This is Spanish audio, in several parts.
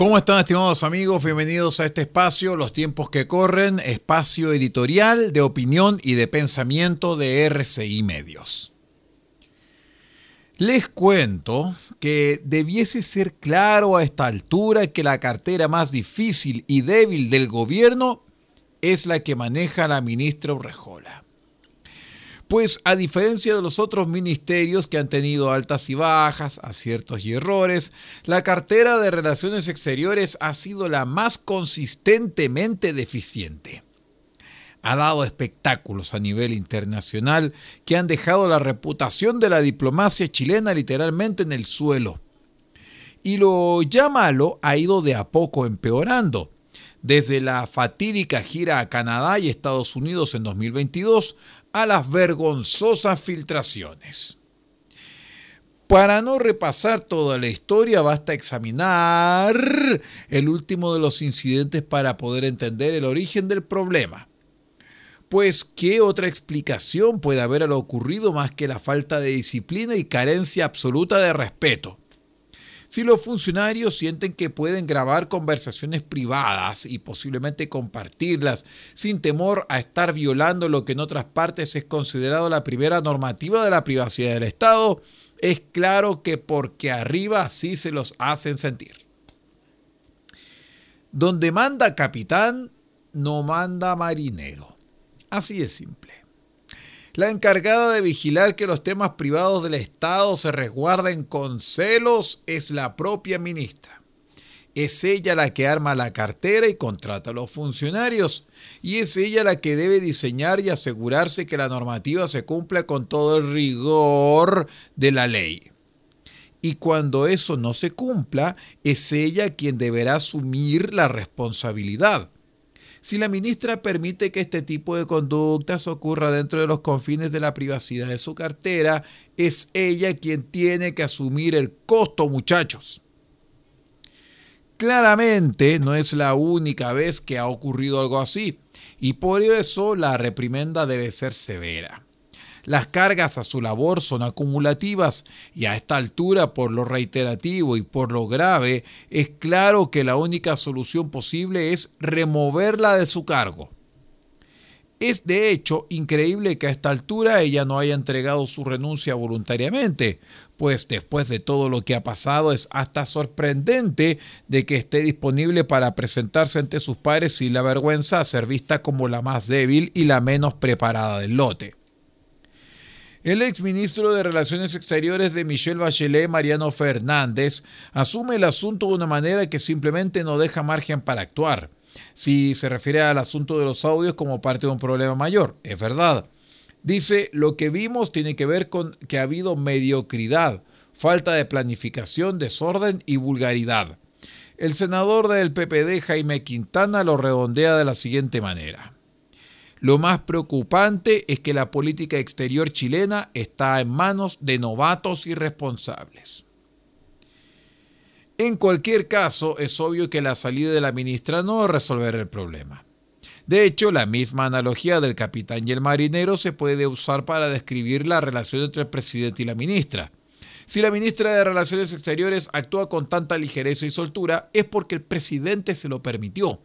¿Cómo están estimados amigos? Bienvenidos a este espacio, Los tiempos que corren, espacio editorial de opinión y de pensamiento de RCI Medios. Les cuento que debiese ser claro a esta altura que la cartera más difícil y débil del gobierno es la que maneja la ministra Urrejola. Pues a diferencia de los otros ministerios que han tenido altas y bajas, aciertos y errores, la cartera de Relaciones Exteriores ha sido la más consistentemente deficiente. Ha dado espectáculos a nivel internacional que han dejado la reputación de la diplomacia chilena literalmente en el suelo. Y lo ya malo ha ido de a poco empeorando desde la fatídica gira a Canadá y Estados Unidos en 2022 a las vergonzosas filtraciones. Para no repasar toda la historia, basta examinar el último de los incidentes para poder entender el origen del problema. Pues, ¿qué otra explicación puede haber a lo ocurrido más que la falta de disciplina y carencia absoluta de respeto? Si los funcionarios sienten que pueden grabar conversaciones privadas y posiblemente compartirlas sin temor a estar violando lo que en otras partes es considerado la primera normativa de la privacidad del Estado, es claro que porque arriba sí se los hacen sentir. Donde manda capitán, no manda marinero. Así es simple. La encargada de vigilar que los temas privados del Estado se resguarden con celos es la propia ministra. Es ella la que arma la cartera y contrata a los funcionarios, y es ella la que debe diseñar y asegurarse que la normativa se cumpla con todo el rigor de la ley. Y cuando eso no se cumpla, es ella quien deberá asumir la responsabilidad si la ministra permite que este tipo de conductas ocurra dentro de los confines de la privacidad de su cartera, es ella quien tiene que asumir el costo, muchachos. Claramente no es la única vez que ha ocurrido algo así, y por eso la reprimenda debe ser severa. Las cargas a su labor son acumulativas y a esta altura, por lo reiterativo y por lo grave, es claro que la única solución posible es removerla de su cargo. Es de hecho increíble que a esta altura ella no haya entregado su renuncia voluntariamente, pues después de todo lo que ha pasado es hasta sorprendente de que esté disponible para presentarse ante sus padres sin la vergüenza a ser vista como la más débil y la menos preparada del lote. El exministro de Relaciones Exteriores de Michelle Bachelet, Mariano Fernández, asume el asunto de una manera que simplemente no deja margen para actuar. Si se refiere al asunto de los audios como parte de un problema mayor, es verdad. Dice, lo que vimos tiene que ver con que ha habido mediocridad, falta de planificación, desorden y vulgaridad. El senador del PPD, Jaime Quintana, lo redondea de la siguiente manera. Lo más preocupante es que la política exterior chilena está en manos de novatos irresponsables. En cualquier caso, es obvio que la salida de la ministra no resolverá el problema. De hecho, la misma analogía del capitán y el marinero se puede usar para describir la relación entre el presidente y la ministra. Si la ministra de Relaciones Exteriores actúa con tanta ligereza y soltura, es porque el presidente se lo permitió.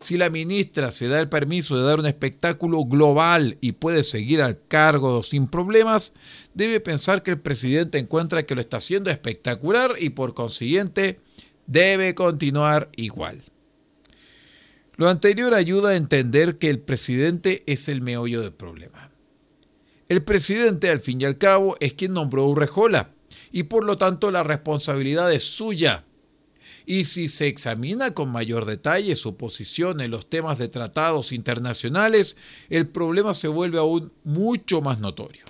Si la ministra se da el permiso de dar un espectáculo global y puede seguir al cargo sin problemas, debe pensar que el presidente encuentra que lo está haciendo espectacular y por consiguiente debe continuar igual. Lo anterior ayuda a entender que el presidente es el meollo del problema. El presidente, al fin y al cabo, es quien nombró a Urrejola y por lo tanto la responsabilidad es suya y si se examina con mayor detalle su posición en los temas de tratados internacionales, el problema se vuelve aún mucho más notorio.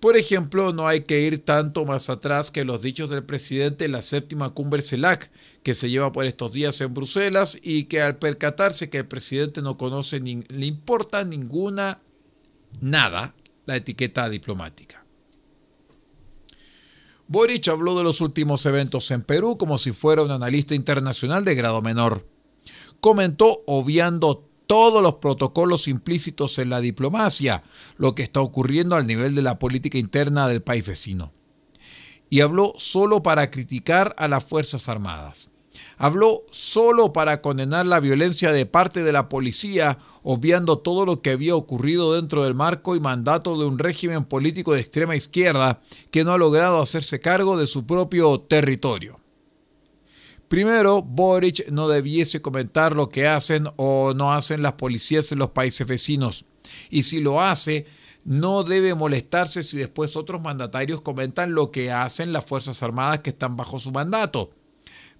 Por ejemplo, no hay que ir tanto más atrás que los dichos del presidente en la séptima cumbre CELAC, que se lleva por estos días en Bruselas y que al percatarse que el presidente no conoce ni le importa ninguna nada la etiqueta diplomática. Boric habló de los últimos eventos en Perú como si fuera un analista internacional de grado menor. Comentó obviando todos los protocolos implícitos en la diplomacia, lo que está ocurriendo al nivel de la política interna del país vecino. Y habló solo para criticar a las Fuerzas Armadas habló solo para condenar la violencia de parte de la policía, obviando todo lo que había ocurrido dentro del marco y mandato de un régimen político de extrema izquierda que no ha logrado hacerse cargo de su propio territorio. Primero, Boric no debiese comentar lo que hacen o no hacen las policías en los países vecinos. Y si lo hace, no debe molestarse si después otros mandatarios comentan lo que hacen las Fuerzas Armadas que están bajo su mandato.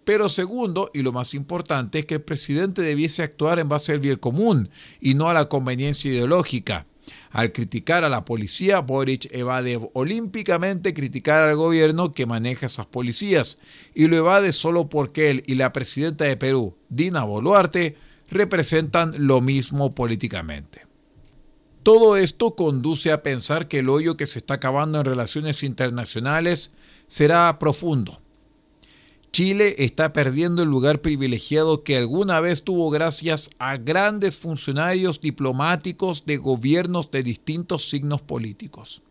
Pero segundo, y lo más importante, es que el presidente debiese actuar en base al bien común y no a la conveniencia ideológica. Al criticar a la policía, Boric evade olímpicamente criticar al gobierno que maneja esas policías y lo evade solo porque él y la presidenta de Perú, Dina Boluarte, representan lo mismo políticamente. Todo esto conduce a pensar que el hoyo que se está acabando en relaciones internacionales será profundo Chile está perdiendo el lugar privilegiado que alguna vez tuvo gracias a grandes funcionarios diplomáticos de gobiernos de distintos signos políticos.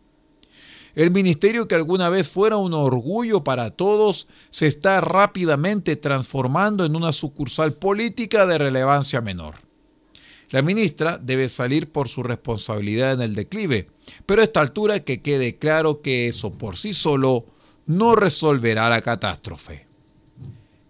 El ministerio que alguna vez fuera un orgullo para todos se está rápidamente transformando en una sucursal política de relevancia menor. La ministra debe salir por su responsabilidad en el declive, pero a esta altura que quede claro que eso por sí solo no resolverá la catástrofe.